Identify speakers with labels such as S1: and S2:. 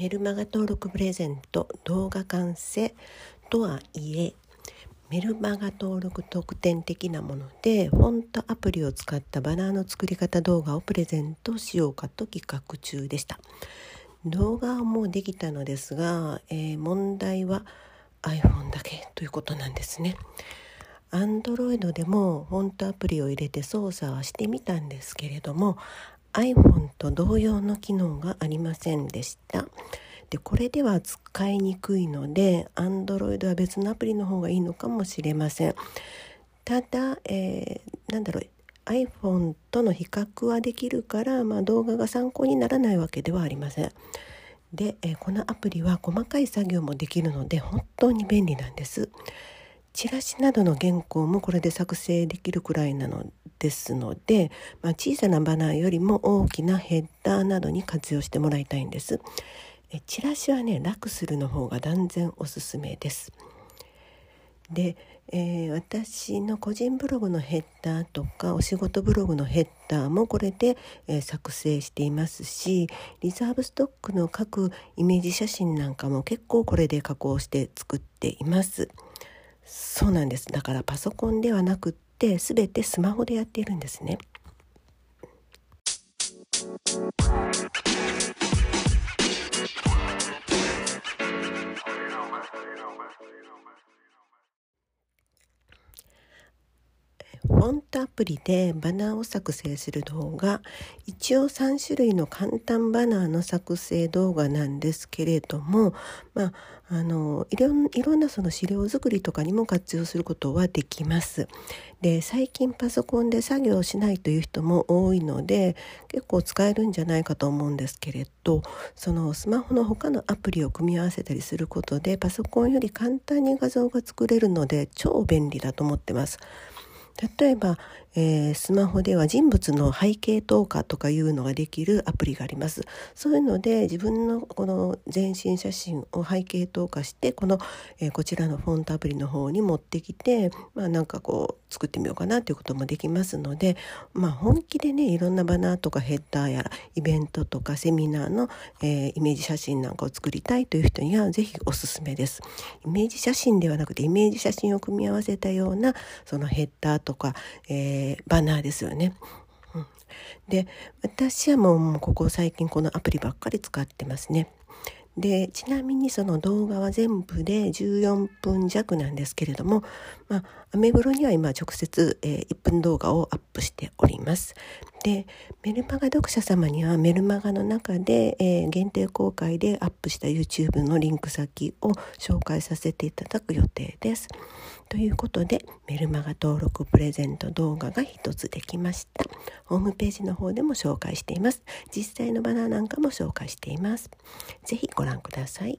S1: メルマガ登録プレゼント動画完成とはいえメルマガ登録特典的なものでフォントアプリを使ったバナーの作り方動画をプレゼントしようかと企画中でした。動画はもうできたのですが、えー、問題は iPhone だけということなんですね。Android でもフォントアプリを入れて操作はしてみたんですけれども iPhone と同様の機能がありませんでした。でこれでは使いにくいので Android は別のアプリの方がいいのかもしれません。ただ、えー、なんだろう iPhone との比較はできるから、まあ、動画が参考にならないわけではありません。で、えー、このアプリは細かい作業もできるので本当に便利なんです。チラシなどの原稿もこれで作成できるくらいなのですので、まあ、小さなバナーよりも大きなヘッダーなどに活用してもらいたいんです。えチラシはね楽するの方が断然おすすめです。で、えー、私の個人ブログのヘッダーとかお仕事ブログのヘッダーもこれで、えー、作成していますしリザーブストックの各イメージ写真なんかも結構これで加工して作っています。そうなんですだからパソコンではなくって全てスマホでやっているんですね。フォントアプリでバナーを作成する動画一応3種類の簡単バナーの作成動画なんですけれども、まあ、あのいろいろんなその資料作りとかにも活用することはできます。で最近パソコンで作業しないという人も多いので結構使えるんじゃないかと思うんですけれどそのスマホの他のアプリを組み合わせたりすることでパソコンより簡単に画像が作れるので超便利だと思ってます。例えば、えー、スマホでは人物の背景投下とかいうのができるアプリがあります。そういうので自分のこの全身写真を背景投下してこの、えー、こちらのフォントアプリの方に持ってきて、まあ、なんかこう作ってみようかなということもできますので、まあ、本気でねいろんなバナーとかヘッダーやらイベントとかセミナーの、えー、イメージ写真なんかを作りたいという人には是非おすすめです。イメージ写真ではなくてイメージ写真を組み合わせたようなそのヘッダーとか、えー、バナーですよね。うん、で私はもうここ最近このアプリばっかり使ってますね。でちなみにその動画は全部で14分弱なんですけれども、まあ、アメブロには今直接、えー、1分動画をアップしております。でメルマガ読者様にはメルマガの中で、えー、限定公開でアップした YouTube のリンク先を紹介させていただく予定です。ということでメルマガ登録プレゼント動画が一つできました。ホームページの方でも紹介しています。実際のバナーなんかも紹介しています。是非ご覧ください。